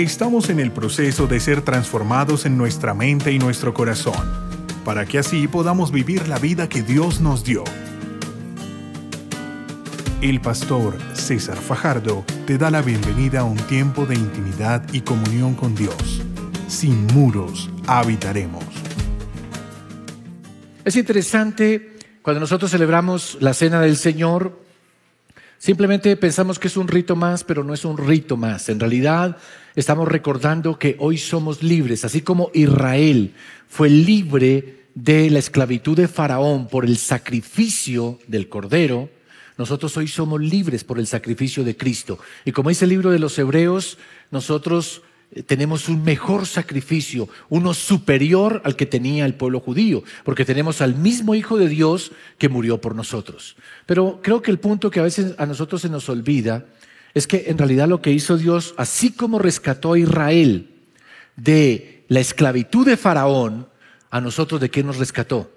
Estamos en el proceso de ser transformados en nuestra mente y nuestro corazón, para que así podamos vivir la vida que Dios nos dio. El pastor César Fajardo te da la bienvenida a un tiempo de intimidad y comunión con Dios. Sin muros habitaremos. Es interesante cuando nosotros celebramos la cena del Señor, simplemente pensamos que es un rito más, pero no es un rito más. En realidad estamos recordando que hoy somos libres, así como Israel fue libre de la esclavitud de Faraón por el sacrificio del Cordero, nosotros hoy somos libres por el sacrificio de Cristo. Y como dice el libro de los Hebreos, nosotros tenemos un mejor sacrificio, uno superior al que tenía el pueblo judío, porque tenemos al mismo Hijo de Dios que murió por nosotros. Pero creo que el punto que a veces a nosotros se nos olvida es que en realidad lo que hizo Dios, así como rescató a Israel de la esclavitud de Faraón, a nosotros de qué nos rescató?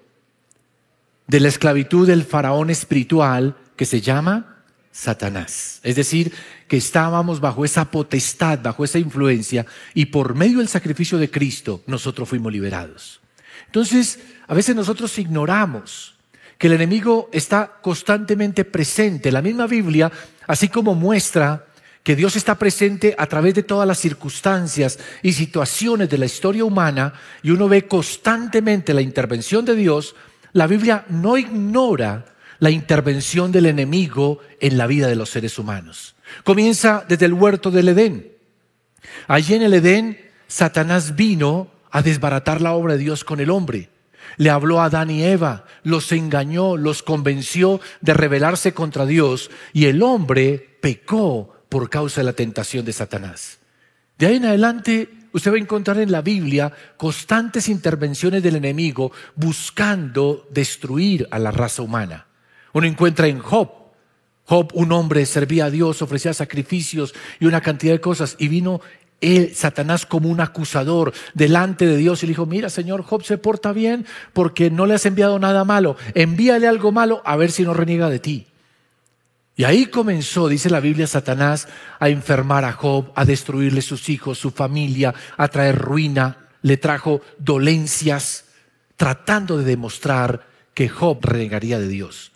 De la esclavitud del Faraón espiritual que se llama Satanás. Es decir, que estábamos bajo esa potestad, bajo esa influencia, y por medio del sacrificio de Cristo nosotros fuimos liberados. Entonces, a veces nosotros ignoramos que el enemigo está constantemente presente. La misma Biblia, así como muestra que Dios está presente a través de todas las circunstancias y situaciones de la historia humana, y uno ve constantemente la intervención de Dios, la Biblia no ignora la intervención del enemigo en la vida de los seres humanos. Comienza desde el huerto del Edén. Allí en el Edén, Satanás vino a desbaratar la obra de Dios con el hombre. Le habló a Adán y Eva, los engañó, los convenció de rebelarse contra Dios y el hombre pecó por causa de la tentación de Satanás. De ahí en adelante, usted va a encontrar en la Biblia constantes intervenciones del enemigo buscando destruir a la raza humana. Uno encuentra en Job. Job, un hombre, servía a Dios, ofrecía sacrificios y una cantidad de cosas. Y vino él, Satanás como un acusador delante de Dios y le dijo, mira Señor, Job se porta bien porque no le has enviado nada malo. Envíale algo malo a ver si no reniega de ti. Y ahí comenzó, dice la Biblia, Satanás a enfermar a Job, a destruirle sus hijos, su familia, a traer ruina. Le trajo dolencias, tratando de demostrar que Job renegaría de Dios.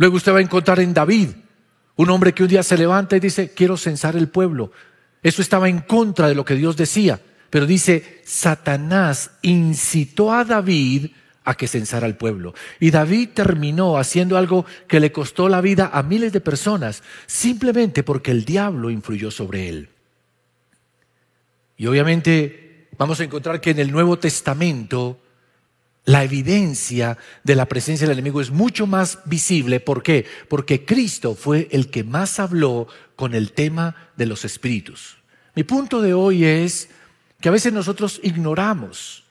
Luego usted va a encontrar en David, un hombre que un día se levanta y dice, quiero censar el pueblo. Eso estaba en contra de lo que Dios decía. Pero dice, Satanás incitó a David a que censara al pueblo. Y David terminó haciendo algo que le costó la vida a miles de personas, simplemente porque el diablo influyó sobre él. Y obviamente vamos a encontrar que en el Nuevo Testamento la evidencia de la presencia del enemigo es mucho más visible. ¿Por qué? Porque Cristo fue el que más habló con el tema de los espíritus. Mi punto de hoy es que a veces nosotros ignoramos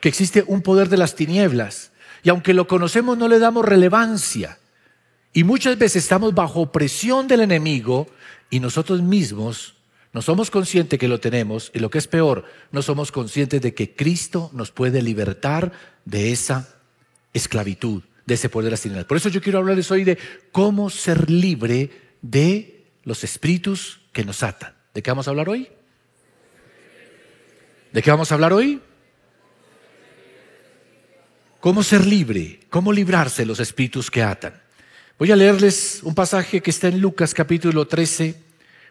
que existe un poder de las tinieblas y aunque lo conocemos no le damos relevancia. Y muchas veces estamos bajo presión del enemigo y nosotros mismos no somos conscientes que lo tenemos y lo que es peor, no somos conscientes de que Cristo nos puede libertar de esa esclavitud, de ese poder de las tinieblas. Por eso yo quiero hablarles hoy de cómo ser libre de los espíritus que nos atan. ¿De qué vamos a hablar hoy? ¿De qué vamos a hablar hoy? ¿Cómo ser libre? ¿Cómo librarse de los espíritus que atan? Voy a leerles un pasaje que está en Lucas capítulo 13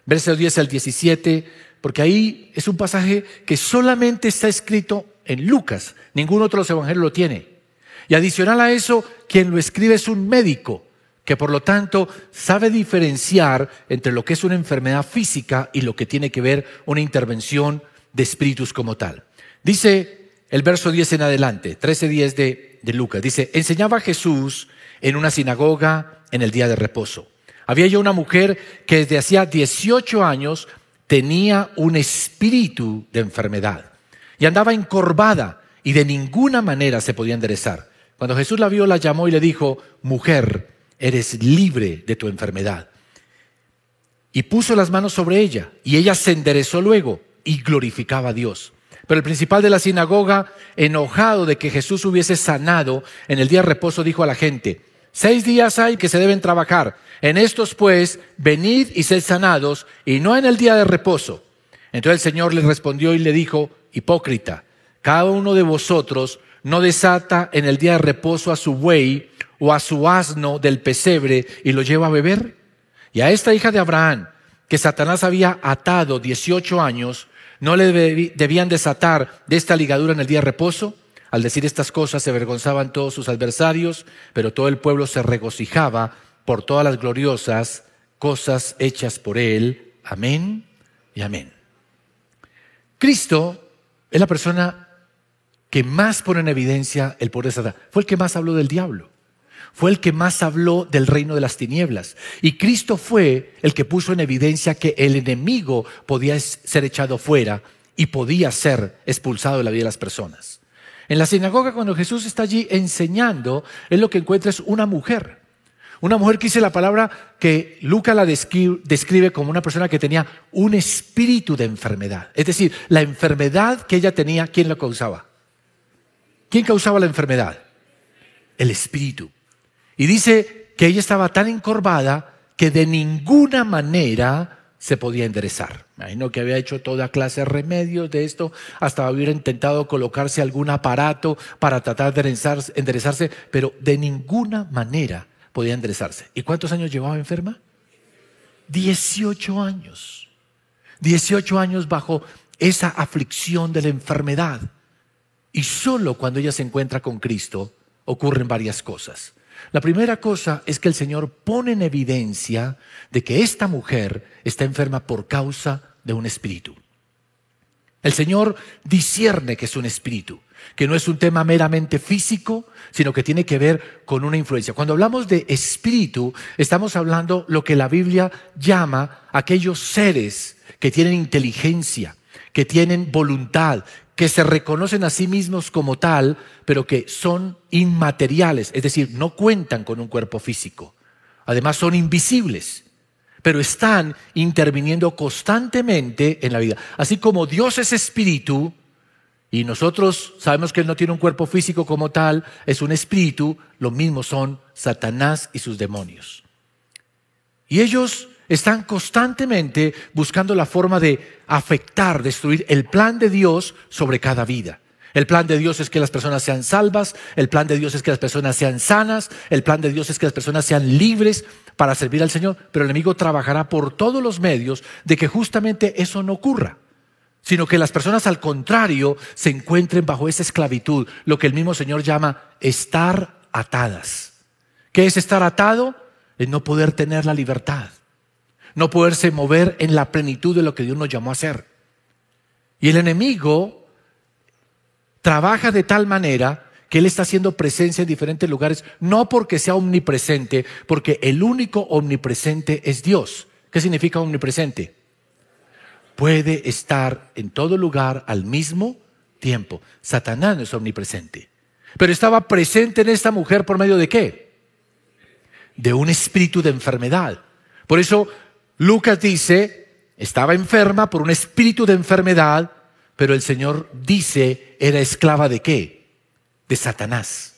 versos 10 al 17, porque ahí es un pasaje que solamente está escrito en Lucas, ningún otro de los evangelios lo tiene. Y adicional a eso, quien lo escribe es un médico, que por lo tanto sabe diferenciar entre lo que es una enfermedad física y lo que tiene que ver una intervención de espíritus como tal. Dice el verso 10 en adelante, 13.10 de, de Lucas, dice, enseñaba Jesús en una sinagoga en el día de reposo. Había ya una mujer que desde hacía 18 años tenía un espíritu de enfermedad y andaba encorvada y de ninguna manera se podía enderezar. Cuando Jesús la vio, la llamó y le dijo, mujer, eres libre de tu enfermedad. Y puso las manos sobre ella y ella se enderezó luego y glorificaba a Dios. Pero el principal de la sinagoga, enojado de que Jesús hubiese sanado en el día de reposo, dijo a la gente, Seis días hay que se deben trabajar. En estos pues, venid y sed sanados, y no en el día de reposo. Entonces el Señor le respondió y le dijo, hipócrita, cada uno de vosotros no desata en el día de reposo a su buey o a su asno del pesebre y lo lleva a beber. Y a esta hija de Abraham, que Satanás había atado 18 años, ¿no le debían desatar de esta ligadura en el día de reposo? Al decir estas cosas se avergonzaban todos sus adversarios, pero todo el pueblo se regocijaba por todas las gloriosas cosas hechas por él. Amén y amén. Cristo es la persona que más pone en evidencia el poder de Satanás. Fue el que más habló del diablo. Fue el que más habló del reino de las tinieblas. Y Cristo fue el que puso en evidencia que el enemigo podía ser echado fuera y podía ser expulsado de la vida de las personas. En la sinagoga, cuando Jesús está allí enseñando, es lo que encuentra es una mujer. Una mujer que dice la palabra que Lucas la describe, como una persona que tenía un espíritu de enfermedad. Es decir, la enfermedad que ella tenía, ¿quién la causaba? ¿Quién causaba la enfermedad? El espíritu. Y dice que ella estaba tan encorvada que de ninguna manera se podía enderezar. Imagino que había hecho toda clase de remedios de esto, hasta hubiera intentado colocarse algún aparato para tratar de enderezarse, pero de ninguna manera podía enderezarse. ¿Y cuántos años llevaba enferma? Dieciocho años. Dieciocho años bajo esa aflicción de la enfermedad. Y solo cuando ella se encuentra con Cristo ocurren varias cosas. La primera cosa es que el Señor pone en evidencia de que esta mujer está enferma por causa de un espíritu. El Señor discierne que es un espíritu, que no es un tema meramente físico, sino que tiene que ver con una influencia. Cuando hablamos de espíritu, estamos hablando lo que la Biblia llama aquellos seres que tienen inteligencia, que tienen voluntad, que se reconocen a sí mismos como tal, pero que son inmateriales, es decir, no cuentan con un cuerpo físico. Además son invisibles, pero están interviniendo constantemente en la vida. Así como Dios es espíritu, y nosotros sabemos que Él no tiene un cuerpo físico como tal, es un espíritu, lo mismo son Satanás y sus demonios. Y ellos están constantemente buscando la forma de afectar, destruir el plan de Dios sobre cada vida. El plan de Dios es que las personas sean salvas, el plan de Dios es que las personas sean sanas, el plan de Dios es que las personas sean libres para servir al Señor, pero el enemigo trabajará por todos los medios de que justamente eso no ocurra, sino que las personas al contrario se encuentren bajo esa esclavitud, lo que el mismo Señor llama estar atadas. ¿Qué es estar atado? Es no poder tener la libertad no poderse mover en la plenitud de lo que Dios nos llamó a hacer. Y el enemigo trabaja de tal manera que Él está haciendo presencia en diferentes lugares, no porque sea omnipresente, porque el único omnipresente es Dios. ¿Qué significa omnipresente? Puede estar en todo lugar al mismo tiempo. Satanás no es omnipresente. Pero estaba presente en esta mujer por medio de qué? De un espíritu de enfermedad. Por eso Lucas dice, estaba enferma por un espíritu de enfermedad, pero el Señor dice, era esclava de qué? De Satanás.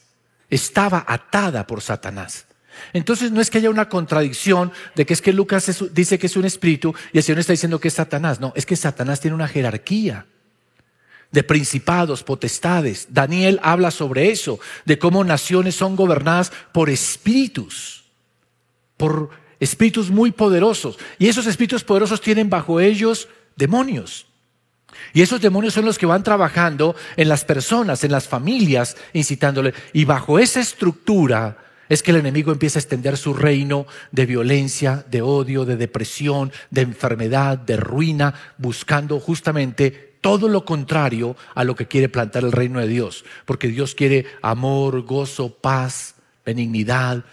Estaba atada por Satanás. Entonces no es que haya una contradicción de que es que Lucas dice que es un espíritu y el Señor está diciendo que es Satanás. No, es que Satanás tiene una jerarquía de principados, potestades. Daniel habla sobre eso, de cómo naciones son gobernadas por espíritus, por espíritus muy poderosos. Y esos espíritus poderosos tienen bajo ellos demonios. Y esos demonios son los que van trabajando en las personas, en las familias, incitándole. Y bajo esa estructura es que el enemigo empieza a extender su reino de violencia, de odio, de depresión, de enfermedad, de ruina, buscando justamente todo lo contrario a lo que quiere plantar el reino de Dios. Porque Dios quiere amor, gozo, paz, benignidad,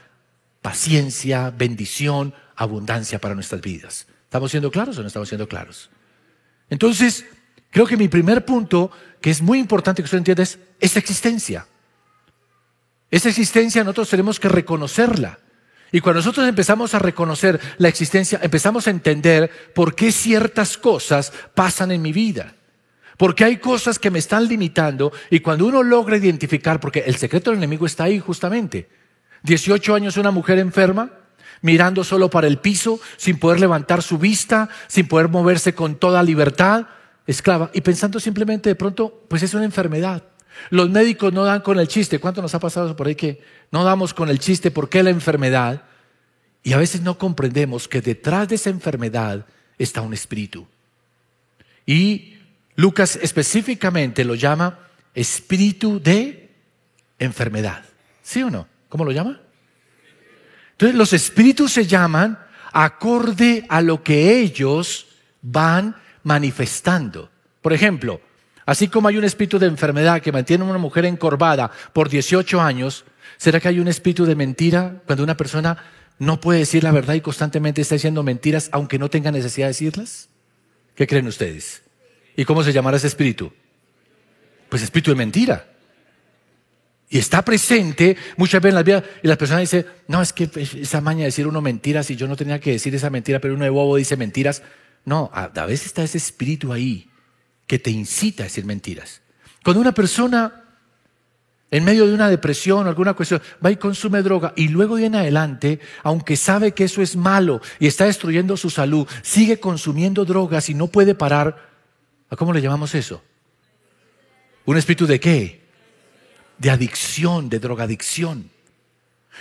paciencia, bendición, abundancia para nuestras vidas. ¿Estamos siendo claros o no estamos siendo claros? Entonces, creo que mi primer punto, que es muy importante que usted entienda, es esa existencia. Esa existencia nosotros tenemos que reconocerla. Y cuando nosotros empezamos a reconocer la existencia, empezamos a entender por qué ciertas cosas pasan en mi vida. Porque hay cosas que me están limitando y cuando uno logra identificar, porque el secreto del enemigo está ahí justamente, 18 años una mujer enferma, mirando solo para el piso, sin poder levantar su vista, sin poder moverse con toda libertad, esclava, y pensando simplemente de pronto, pues es una enfermedad. Los médicos no dan con el chiste. ¿Cuánto nos ha pasado por ahí que no damos con el chiste? ¿Por qué la enfermedad? Y a veces no comprendemos que detrás de esa enfermedad está un espíritu. Y Lucas específicamente lo llama espíritu de enfermedad. ¿Sí o no? ¿Cómo lo llama? Entonces los espíritus se llaman acorde a lo que ellos van manifestando. Por ejemplo, así como hay un espíritu de enfermedad que mantiene a una mujer encorvada por 18 años, ¿será que hay un espíritu de mentira cuando una persona no puede decir la verdad y constantemente está diciendo mentiras aunque no tenga necesidad de decirlas? ¿Qué creen ustedes? ¿Y cómo se llamará ese espíritu? Pues espíritu de mentira. Y está presente muchas veces en la vida y las personas dicen, no, es que esa maña de decir uno mentiras y yo no tenía que decir esa mentira, pero uno de bobo dice mentiras. No, a, veces está ese espíritu ahí que te incita a decir mentiras. Cuando una persona en medio de una depresión o alguna cuestión, va y consume droga y luego viene adelante, aunque sabe que eso es malo y está destruyendo su salud, sigue consumiendo drogas y no puede parar. ¿A cómo le llamamos eso? ¿Un espíritu de qué? De adicción, de drogadicción.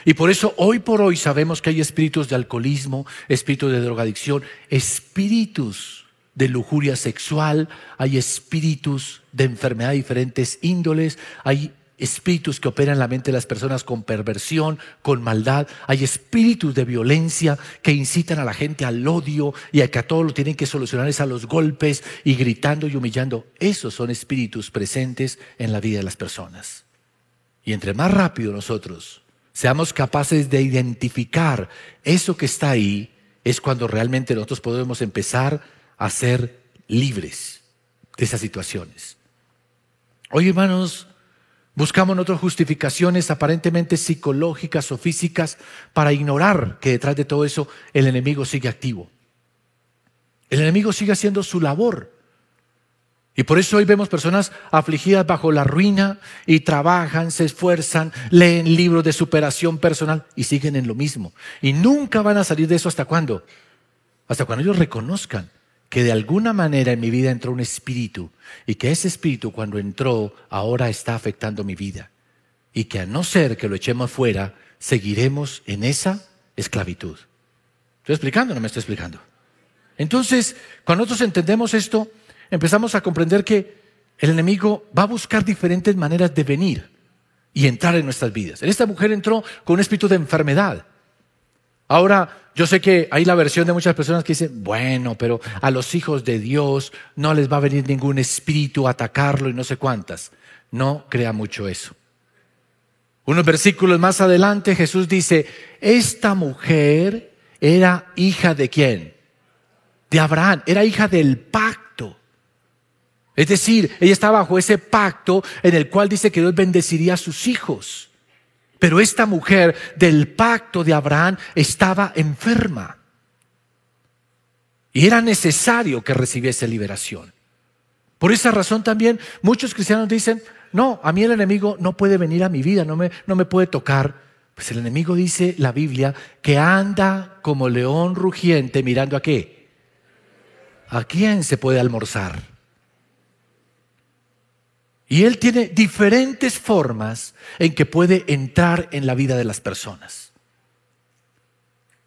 Y por eso hoy por hoy sabemos que hay espíritus de alcoholismo, espíritus de drogadicción, espíritus de lujuria sexual, hay espíritus de enfermedad de diferentes índoles, hay espíritus que operan en la mente de las personas con perversión, con maldad. Hay espíritus de violencia que incitan a la gente al odio y a que a todo lo tienen que solucionar es a los golpes y gritando y humillando. Esos son espíritus presentes en la vida de las personas. Y entre más rápido nosotros seamos capaces de identificar eso que está ahí, es cuando realmente nosotros podemos empezar a ser libres de esas situaciones. Hoy, hermanos, Buscamos otras justificaciones aparentemente psicológicas o físicas para ignorar que detrás de todo eso el enemigo sigue activo. El enemigo sigue haciendo su labor. Y por eso hoy vemos personas afligidas bajo la ruina y trabajan, se esfuerzan, leen libros de superación personal y siguen en lo mismo. Y nunca van a salir de eso hasta cuándo? Hasta cuando ellos reconozcan que de alguna manera en mi vida entró un espíritu y que ese espíritu cuando entró ahora está afectando mi vida y que a no ser que lo echemos fuera, seguiremos en esa esclavitud. ¿Estoy explicando o no me estoy explicando? Entonces, cuando nosotros entendemos esto, empezamos a comprender que el enemigo va a buscar diferentes maneras de venir y entrar en nuestras vidas. Esta mujer entró con un espíritu de enfermedad. Ahora, yo sé que hay la versión de muchas personas que dicen, bueno, pero a los hijos de Dios no les va a venir ningún espíritu a atacarlo y no sé cuántas. No crea mucho eso. Unos versículos más adelante Jesús dice, esta mujer era hija de quién? De Abraham, era hija del pacto. Es decir, ella está bajo ese pacto en el cual dice que Dios bendeciría a sus hijos. Pero esta mujer del pacto de Abraham estaba enferma. Y era necesario que recibiese liberación. Por esa razón también muchos cristianos dicen, no, a mí el enemigo no puede venir a mi vida, no me, no me puede tocar. Pues el enemigo dice la Biblia que anda como león rugiente mirando a qué. ¿A quién se puede almorzar? Y Él tiene diferentes formas en que puede entrar en la vida de las personas.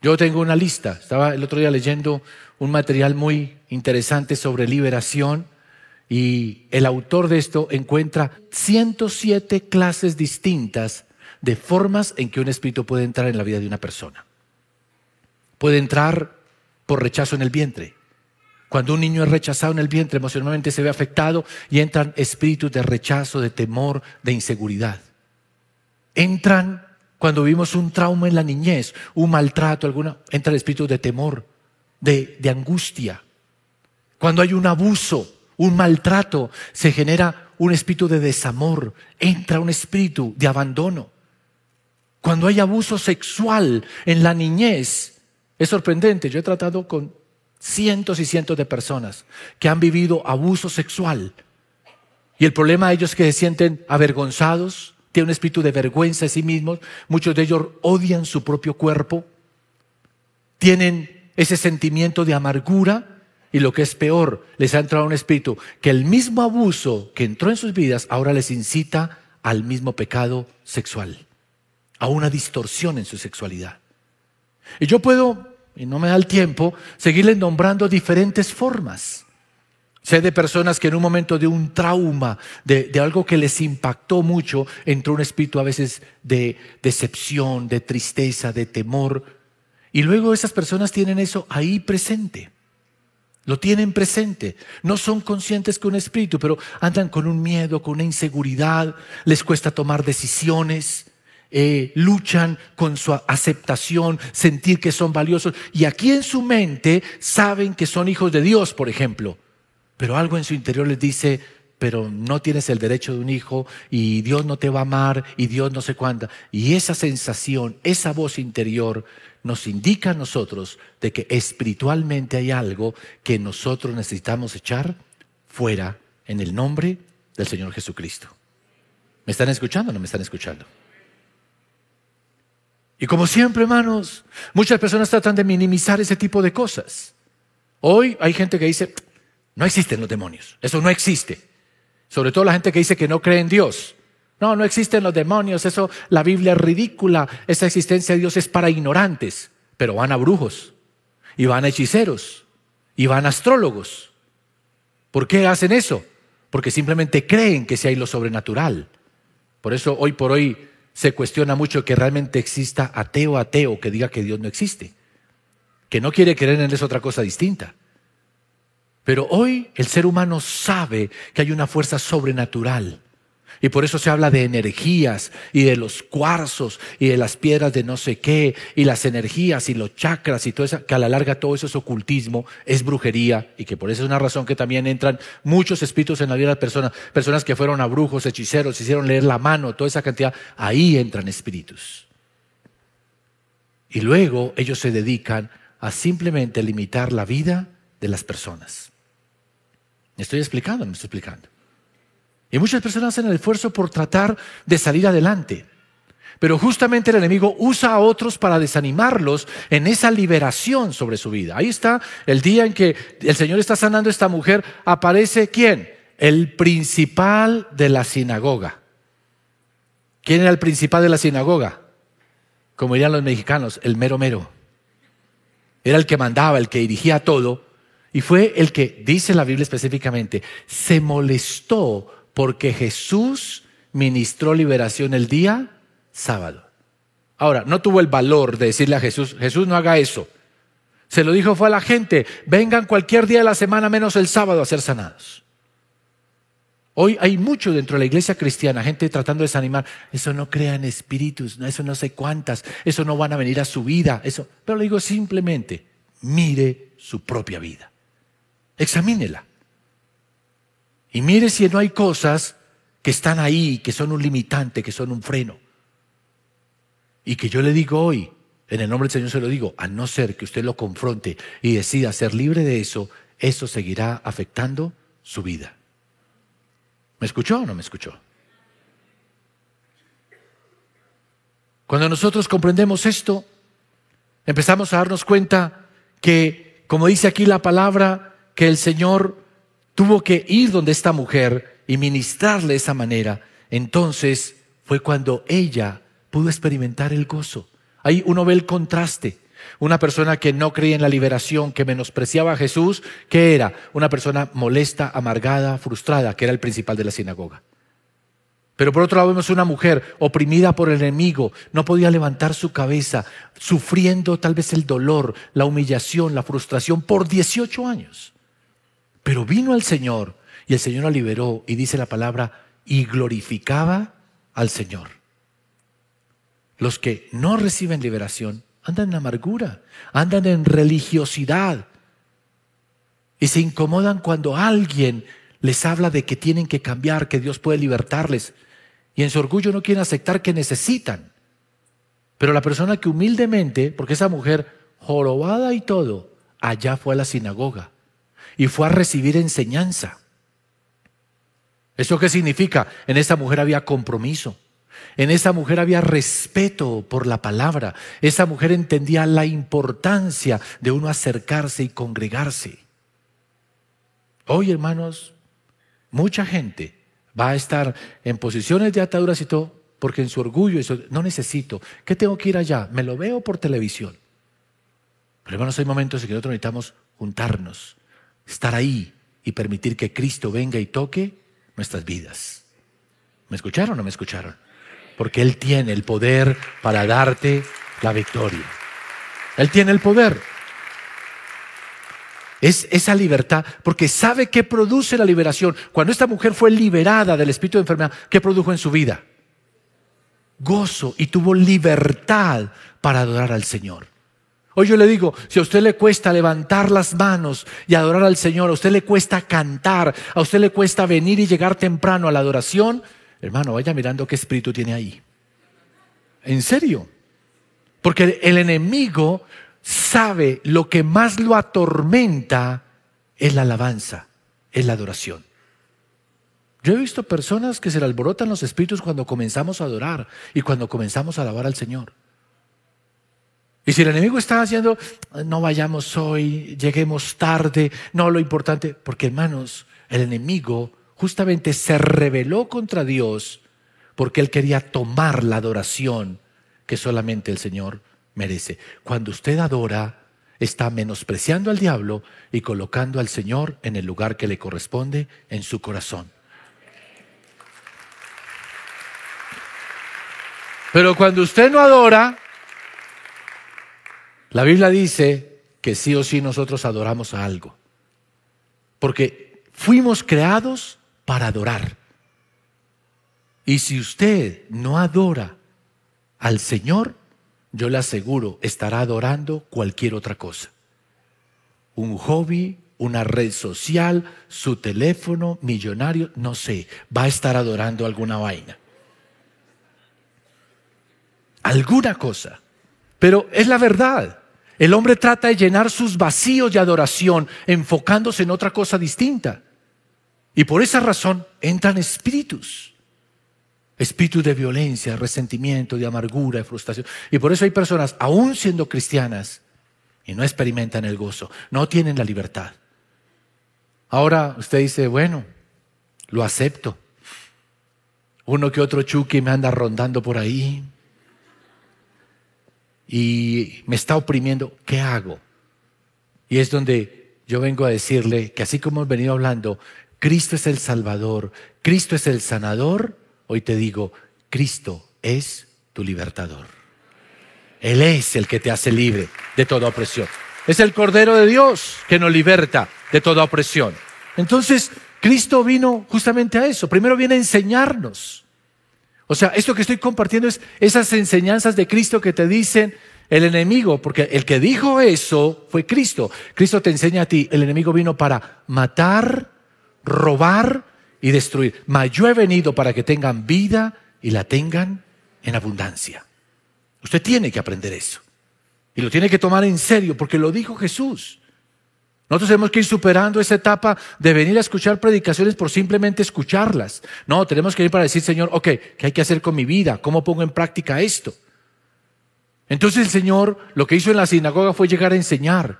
Yo tengo una lista, estaba el otro día leyendo un material muy interesante sobre liberación y el autor de esto encuentra 107 clases distintas de formas en que un espíritu puede entrar en la vida de una persona. Puede entrar por rechazo en el vientre, cuando un niño es rechazado en el vientre, emocionalmente se ve afectado y entran espíritus de rechazo, de temor, de inseguridad. Entran cuando vivimos un trauma en la niñez, un maltrato, alguna, entra el espíritu de temor, de, de angustia. Cuando hay un abuso, un maltrato, se genera un espíritu de desamor, entra un espíritu de abandono. Cuando hay abuso sexual en la niñez, es sorprendente. Yo he tratado con cientos y cientos de personas que han vivido abuso sexual. Y el problema de ellos es que se sienten avergonzados, tienen un espíritu de vergüenza de sí mismos, muchos de ellos odian su propio cuerpo. tienen ese sentimiento de amargura y lo que es peor, les ha entrado un espíritu que el mismo abuso que entró en sus vidas ahora les incita al mismo pecado sexual, a una distorsión en su sexualidad. Y yo puedo, y no me da el tiempo, seguirle nombrando diferentes formas. Sé de personas que en un momento de un trauma, de, de, algo que les impactó mucho, entró un espíritu a veces de decepción, de tristeza, de temor. Y luego esas personas tienen eso ahí presente. Lo tienen presente. No son conscientes que un espíritu, pero andan con un miedo, con una inseguridad, les cuesta tomar decisiones. Eh, luchan con su aceptación, sentir que son valiosos. Y aquí en su mente saben que son hijos de Dios, por ejemplo. Pero algo en su interior les dice, pero no tienes el derecho de un hijo y Dios no te va a amar y Dios no sé cuánta. Y esa sensación, esa voz interior nos indica a nosotros de que espiritualmente hay algo que nosotros necesitamos echar fuera en el nombre del Señor Jesucristo. ¿Me están escuchando o no me están escuchando? Y como siempre, hermanos, muchas personas tratan de minimizar ese tipo de cosas. Hoy hay gente que dice, no existen los demonios, eso no existe. Sobre todo la gente que dice que no cree en Dios. No, no existen los demonios, eso, la Biblia es ridícula, esa existencia de Dios es para ignorantes, pero van a brujos, y van a hechiceros, y van a astrólogos. ¿Por qué hacen eso? Porque simplemente creen que si hay lo sobrenatural. Por eso hoy por hoy se cuestiona mucho que realmente exista ateo ateo que diga que Dios no existe. Que no quiere creer en él es otra cosa distinta. Pero hoy el ser humano sabe que hay una fuerza sobrenatural y por eso se habla de energías y de los cuarzos y de las piedras de no sé qué y las energías y los chakras y todo eso, que a la larga todo eso es ocultismo, es brujería y que por eso es una razón que también entran muchos espíritus en la vida de personas, personas que fueron a brujos, hechiceros, hicieron leer la mano, toda esa cantidad, ahí entran espíritus. Y luego ellos se dedican a simplemente limitar la vida de las personas. ¿Me estoy explicando? ¿Me estoy explicando? Y muchas personas hacen el esfuerzo por tratar de salir adelante. Pero justamente el enemigo usa a otros para desanimarlos en esa liberación sobre su vida. Ahí está el día en que el Señor está sanando a esta mujer. Aparece quién? El principal de la sinagoga. ¿Quién era el principal de la sinagoga? Como dirían los mexicanos, el mero mero. Era el que mandaba, el que dirigía todo. Y fue el que, dice la Biblia específicamente, se molestó porque Jesús ministró liberación el día sábado. Ahora, no tuvo el valor de decirle a Jesús, Jesús no haga eso. Se lo dijo fue a la gente, vengan cualquier día de la semana menos el sábado a ser sanados. Hoy hay mucho dentro de la iglesia cristiana, gente tratando de desanimar, eso no crea en espíritus, eso no sé cuántas, eso no van a venir a su vida, eso. Pero le digo simplemente, mire su propia vida. Examínela. Y mire si no hay cosas que están ahí, que son un limitante, que son un freno. Y que yo le digo hoy, en el nombre del Señor se lo digo, a no ser que usted lo confronte y decida ser libre de eso, eso seguirá afectando su vida. ¿Me escuchó o no me escuchó? Cuando nosotros comprendemos esto, empezamos a darnos cuenta que, como dice aquí la palabra, que el Señor tuvo que ir donde esta mujer y ministrarle de esa manera, entonces fue cuando ella pudo experimentar el gozo. Ahí uno ve el contraste. Una persona que no creía en la liberación, que menospreciaba a Jesús, que era una persona molesta, amargada, frustrada, que era el principal de la sinagoga. Pero por otro lado vemos una mujer oprimida por el enemigo, no podía levantar su cabeza, sufriendo tal vez el dolor, la humillación, la frustración por 18 años. Pero vino al Señor y el Señor la liberó y dice la palabra, y glorificaba al Señor. Los que no reciben liberación andan en amargura, andan en religiosidad y se incomodan cuando alguien les habla de que tienen que cambiar, que Dios puede libertarles. Y en su orgullo no quieren aceptar que necesitan. Pero la persona que humildemente, porque esa mujer jorobada y todo, allá fue a la sinagoga y fue a recibir enseñanza. ¿Eso qué significa? En esa mujer había compromiso. En esa mujer había respeto por la palabra. Esa mujer entendía la importancia de uno acercarse y congregarse. Hoy, hermanos, mucha gente va a estar en posiciones de ataduras y todo, porque en su orgullo eso, no necesito. ¿Qué tengo que ir allá? Me lo veo por televisión. Pero hermanos, hay momentos en que nosotros necesitamos juntarnos, estar ahí y permitir que Cristo venga y toque nuestras vidas. ¿Me escucharon o no me escucharon? Porque Él tiene el poder para darte la victoria. Él tiene el poder. Es esa libertad, porque sabe qué produce la liberación. Cuando esta mujer fue liberada del espíritu de enfermedad, ¿qué produjo en su vida? Gozo y tuvo libertad para adorar al Señor. Hoy yo le digo, si a usted le cuesta levantar las manos y adorar al Señor, a usted le cuesta cantar, a usted le cuesta venir y llegar temprano a la adoración, hermano, vaya mirando qué espíritu tiene ahí. En serio. Porque el enemigo sabe lo que más lo atormenta es la alabanza, es la adoración. Yo he visto personas que se le alborotan los espíritus cuando comenzamos a adorar y cuando comenzamos a alabar al Señor. Y si el enemigo está haciendo, no vayamos hoy, lleguemos tarde, no lo importante, porque hermanos, el enemigo justamente se rebeló contra Dios porque él quería tomar la adoración que solamente el Señor merece. Cuando usted adora, está menospreciando al diablo y colocando al Señor en el lugar que le corresponde en su corazón. Pero cuando usted no adora, la Biblia dice que sí o sí nosotros adoramos a algo. Porque fuimos creados para adorar. Y si usted no adora al Señor, yo le aseguro, estará adorando cualquier otra cosa. Un hobby, una red social, su teléfono, millonario, no sé, va a estar adorando alguna vaina. Alguna cosa. Pero es la verdad. El hombre trata de llenar sus vacíos de adoración enfocándose en otra cosa distinta. Y por esa razón entran espíritus. Espíritus de violencia, resentimiento, de amargura, de frustración. Y por eso hay personas, aún siendo cristianas, y no experimentan el gozo, no tienen la libertad. Ahora usted dice, bueno, lo acepto. Uno que otro chuki me anda rondando por ahí, y me está oprimiendo, ¿qué hago? Y es donde yo vengo a decirle que así como hemos venido hablando, Cristo es el Salvador, Cristo es el sanador, hoy te digo, Cristo es tu libertador. Él es el que te hace libre de toda opresión. Es el Cordero de Dios que nos liberta de toda opresión. Entonces, Cristo vino justamente a eso. Primero viene a enseñarnos. O sea, esto que estoy compartiendo es esas enseñanzas de Cristo que te dicen el enemigo, porque el que dijo eso fue Cristo. Cristo te enseña a ti, el enemigo vino para matar, robar y destruir. Mas yo he venido para que tengan vida y la tengan en abundancia. Usted tiene que aprender eso. Y lo tiene que tomar en serio, porque lo dijo Jesús. Nosotros tenemos que ir superando esa etapa de venir a escuchar predicaciones por simplemente escucharlas. No, tenemos que ir para decir, Señor, ok, ¿qué hay que hacer con mi vida? ¿Cómo pongo en práctica esto? Entonces el Señor lo que hizo en la sinagoga fue llegar a enseñar.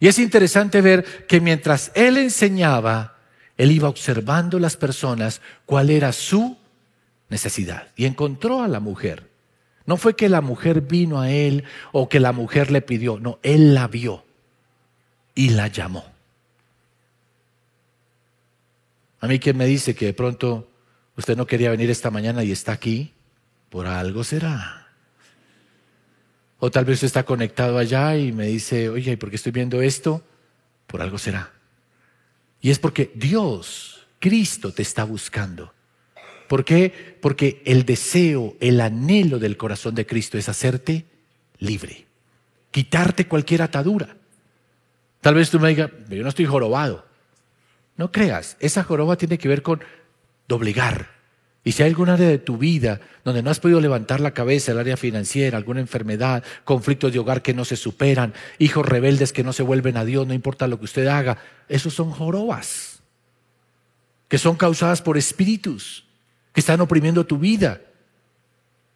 Y es interesante ver que mientras Él enseñaba, Él iba observando las personas cuál era su necesidad. Y encontró a la mujer. No fue que la mujer vino a Él o que la mujer le pidió, no, Él la vio y la llamó. A mí quien me dice que de pronto usted no quería venir esta mañana y está aquí, por algo será. O tal vez usted está conectado allá y me dice, oye, ¿y por qué estoy viendo esto? Por algo será. Y es porque Dios, Cristo te está buscando. ¿Por qué? Porque el deseo, el anhelo del corazón de Cristo es hacerte libre, quitarte cualquier atadura. Tal vez tú me digas, yo no estoy jorobado. No creas, esa joroba tiene que ver con doblegar. Y si hay algún área de tu vida donde no has podido levantar la cabeza, el área financiera, alguna enfermedad, conflictos de hogar que no se superan, hijos rebeldes que no se vuelven a Dios, no importa lo que usted haga, esos son jorobas, que son causadas por espíritus que están oprimiendo tu vida.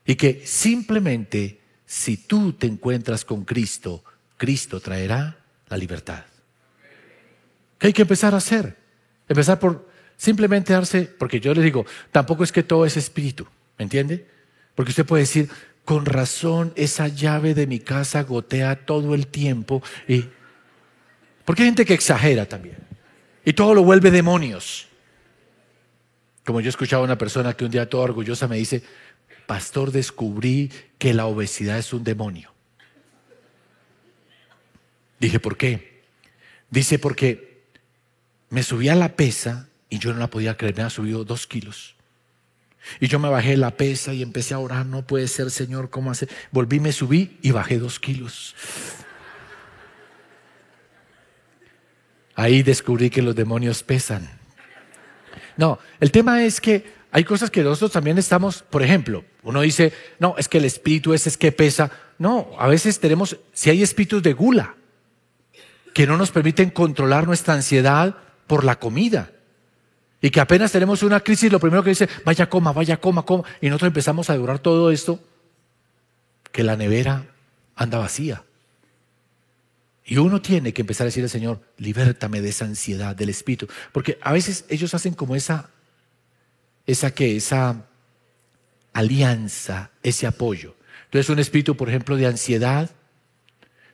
Y que simplemente si tú te encuentras con Cristo, Cristo traerá la libertad. ¿Qué hay que empezar a hacer? Empezar por simplemente darse, porque yo le digo, tampoco es que todo es espíritu, ¿me entiende? Porque usted puede decir, con razón esa llave de mi casa gotea todo el tiempo y porque hay gente que exagera también y todo lo vuelve demonios. Como yo escuchaba a una persona que un día toda orgullosa me dice, pastor, descubrí que la obesidad es un demonio. Dije, ¿por qué? Dice, porque me subí a la pesa y yo no la podía creer, me ha subido dos kilos. Y yo me bajé la pesa y empecé a orar, no puede ser, Señor, ¿cómo hacer? Volví, me subí y bajé dos kilos. Ahí descubrí que los demonios pesan. No, el tema es que hay cosas que nosotros también estamos, por ejemplo, uno dice, no, es que el espíritu ese es que pesa. No, a veces tenemos, si hay espíritus de gula, que no nos permiten controlar nuestra ansiedad por la comida. Y que apenas tenemos una crisis, lo primero que dice, vaya coma, vaya coma, coma. Y nosotros empezamos a devorar todo esto, que la nevera anda vacía. Y uno tiene que empezar a decirle Señor, libértame de esa ansiedad del espíritu. Porque a veces ellos hacen como esa, esa que, esa alianza, ese apoyo. Entonces un espíritu, por ejemplo, de ansiedad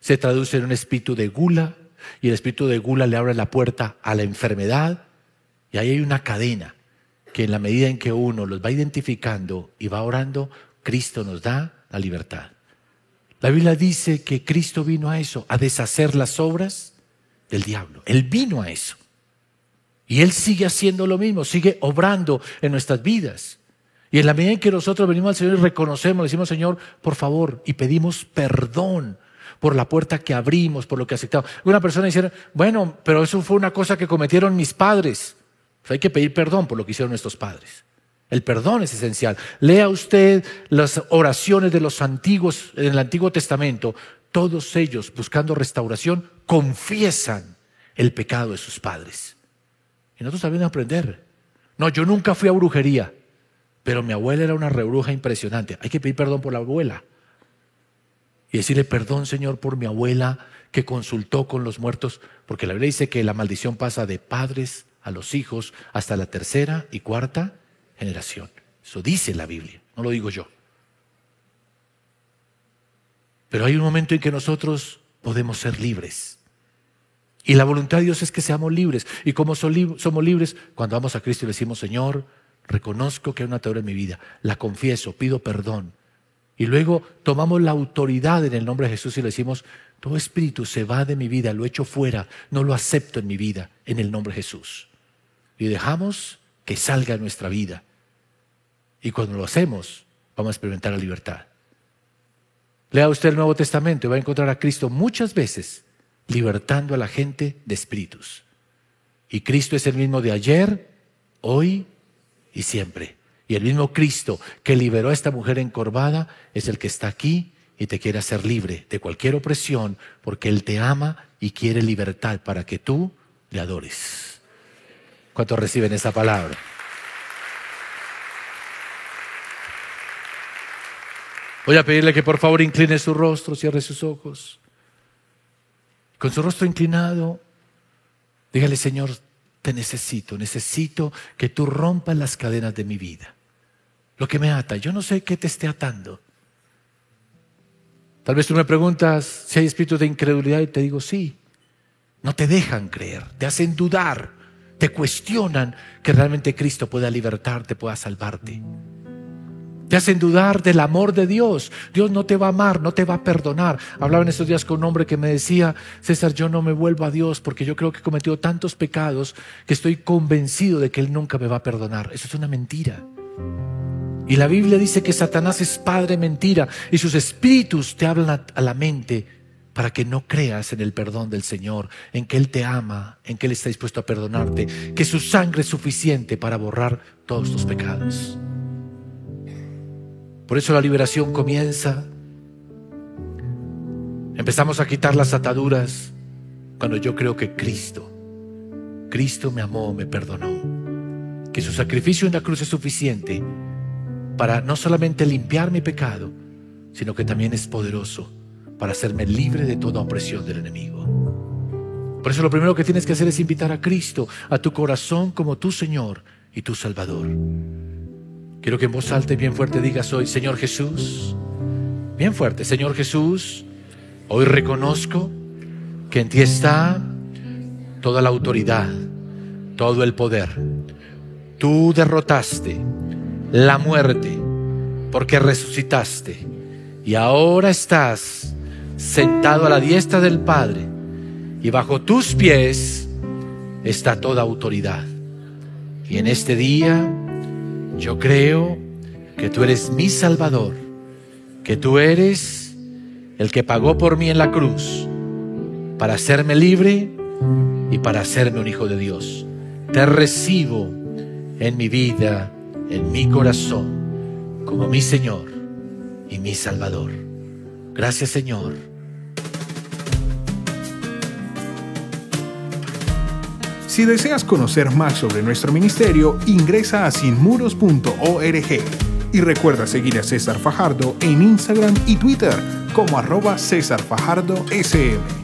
se traduce en un espíritu de gula y el espíritu de gula le abre la puerta a la enfermedad y ahí hay una cadena que en la medida en que uno los va identificando y va orando, Cristo nos da la libertad. La Biblia dice que Cristo vino a eso, a deshacer las obras del diablo. Él vino a eso. Y Él sigue haciendo lo mismo, sigue obrando en nuestras vidas. Y en la medida en que nosotros venimos al Señor y reconocemos, le decimos, Señor, por favor, y pedimos perdón por la puerta que abrimos, por lo que aceptamos. Una persona dice, bueno, pero eso fue una cosa que cometieron mis padres. Pues hay que pedir perdón por lo que hicieron nuestros padres. El perdón es esencial. Lea usted las oraciones de los antiguos en el Antiguo Testamento. Todos ellos, buscando restauración, confiesan el pecado de sus padres. Y nosotros también aprender. No, yo nunca fui a brujería, pero mi abuela era una rebruja impresionante. Hay que pedir perdón por la abuela. Y decirle perdón, Señor, por mi abuela que consultó con los muertos, porque la Biblia dice que la maldición pasa de padres a los hijos hasta la tercera y cuarta generación. Eso dice la Biblia, no lo digo yo. Pero hay un momento en que nosotros podemos ser libres. Y la voluntad de Dios es que seamos libres. Y como somos libres, cuando vamos a Cristo y le decimos, Señor, reconozco que hay una atadura en mi vida, la confieso, pido perdón. Y luego tomamos la autoridad en el nombre de Jesús y le decimos, todo espíritu se va de mi vida, lo echo fuera, no lo acepto en mi vida, en el nombre de Jesús y dejamos que salga nuestra vida. Y cuando lo hacemos, vamos a experimentar la libertad. Lea usted el Nuevo Testamento y va a encontrar a Cristo muchas veces libertando a la gente de espíritus. Y Cristo es el mismo de ayer, hoy y siempre. Y el mismo Cristo que liberó a esta mujer encorvada es el que está aquí y te quiere hacer libre de cualquier opresión porque Él te ama y quiere libertad para que tú le adores. ¿Cuántos reciben esa palabra? Voy a pedirle que por favor incline su rostro, cierre sus ojos. Con su rostro inclinado, dígale, Señor, te necesito, necesito que tú rompas las cadenas de mi vida. Lo que me ata, yo no sé qué te esté atando. Tal vez tú me preguntas si hay espíritus de incredulidad y te digo sí. No te dejan creer, te hacen dudar te cuestionan que realmente Cristo pueda libertarte, pueda salvarte. Te hacen dudar del amor de Dios. Dios no te va a amar, no te va a perdonar. Hablaba en estos días con un hombre que me decía, César, yo no me vuelvo a Dios porque yo creo que he cometido tantos pecados que estoy convencido de que Él nunca me va a perdonar. Eso es una mentira. Y la Biblia dice que Satanás es padre mentira y sus espíritus te hablan a la mente para que no creas en el perdón del Señor, en que Él te ama, en que Él está dispuesto a perdonarte, que su sangre es suficiente para borrar todos tus pecados. Por eso la liberación comienza. Empezamos a quitar las ataduras cuando yo creo que Cristo, Cristo me amó, me perdonó, que su sacrificio en la cruz es suficiente para no solamente limpiar mi pecado, sino que también es poderoso para hacerme libre de toda opresión del enemigo. Por eso lo primero que tienes que hacer es invitar a Cristo a tu corazón como tu Señor y tu Salvador. Quiero que en voz alta y bien fuerte digas hoy, Señor Jesús, bien fuerte, Señor Jesús, hoy reconozco que en ti está toda la autoridad, todo el poder. Tú derrotaste la muerte porque resucitaste y ahora estás sentado a la diestra del Padre y bajo tus pies está toda autoridad. Y en este día yo creo que tú eres mi Salvador, que tú eres el que pagó por mí en la cruz para hacerme libre y para hacerme un hijo de Dios. Te recibo en mi vida, en mi corazón, como mi Señor y mi Salvador. Gracias Señor. Si deseas conocer más sobre nuestro ministerio, ingresa a sinmuros.org y recuerda seguir a César Fajardo en Instagram y Twitter como arroba César Fajardo SM.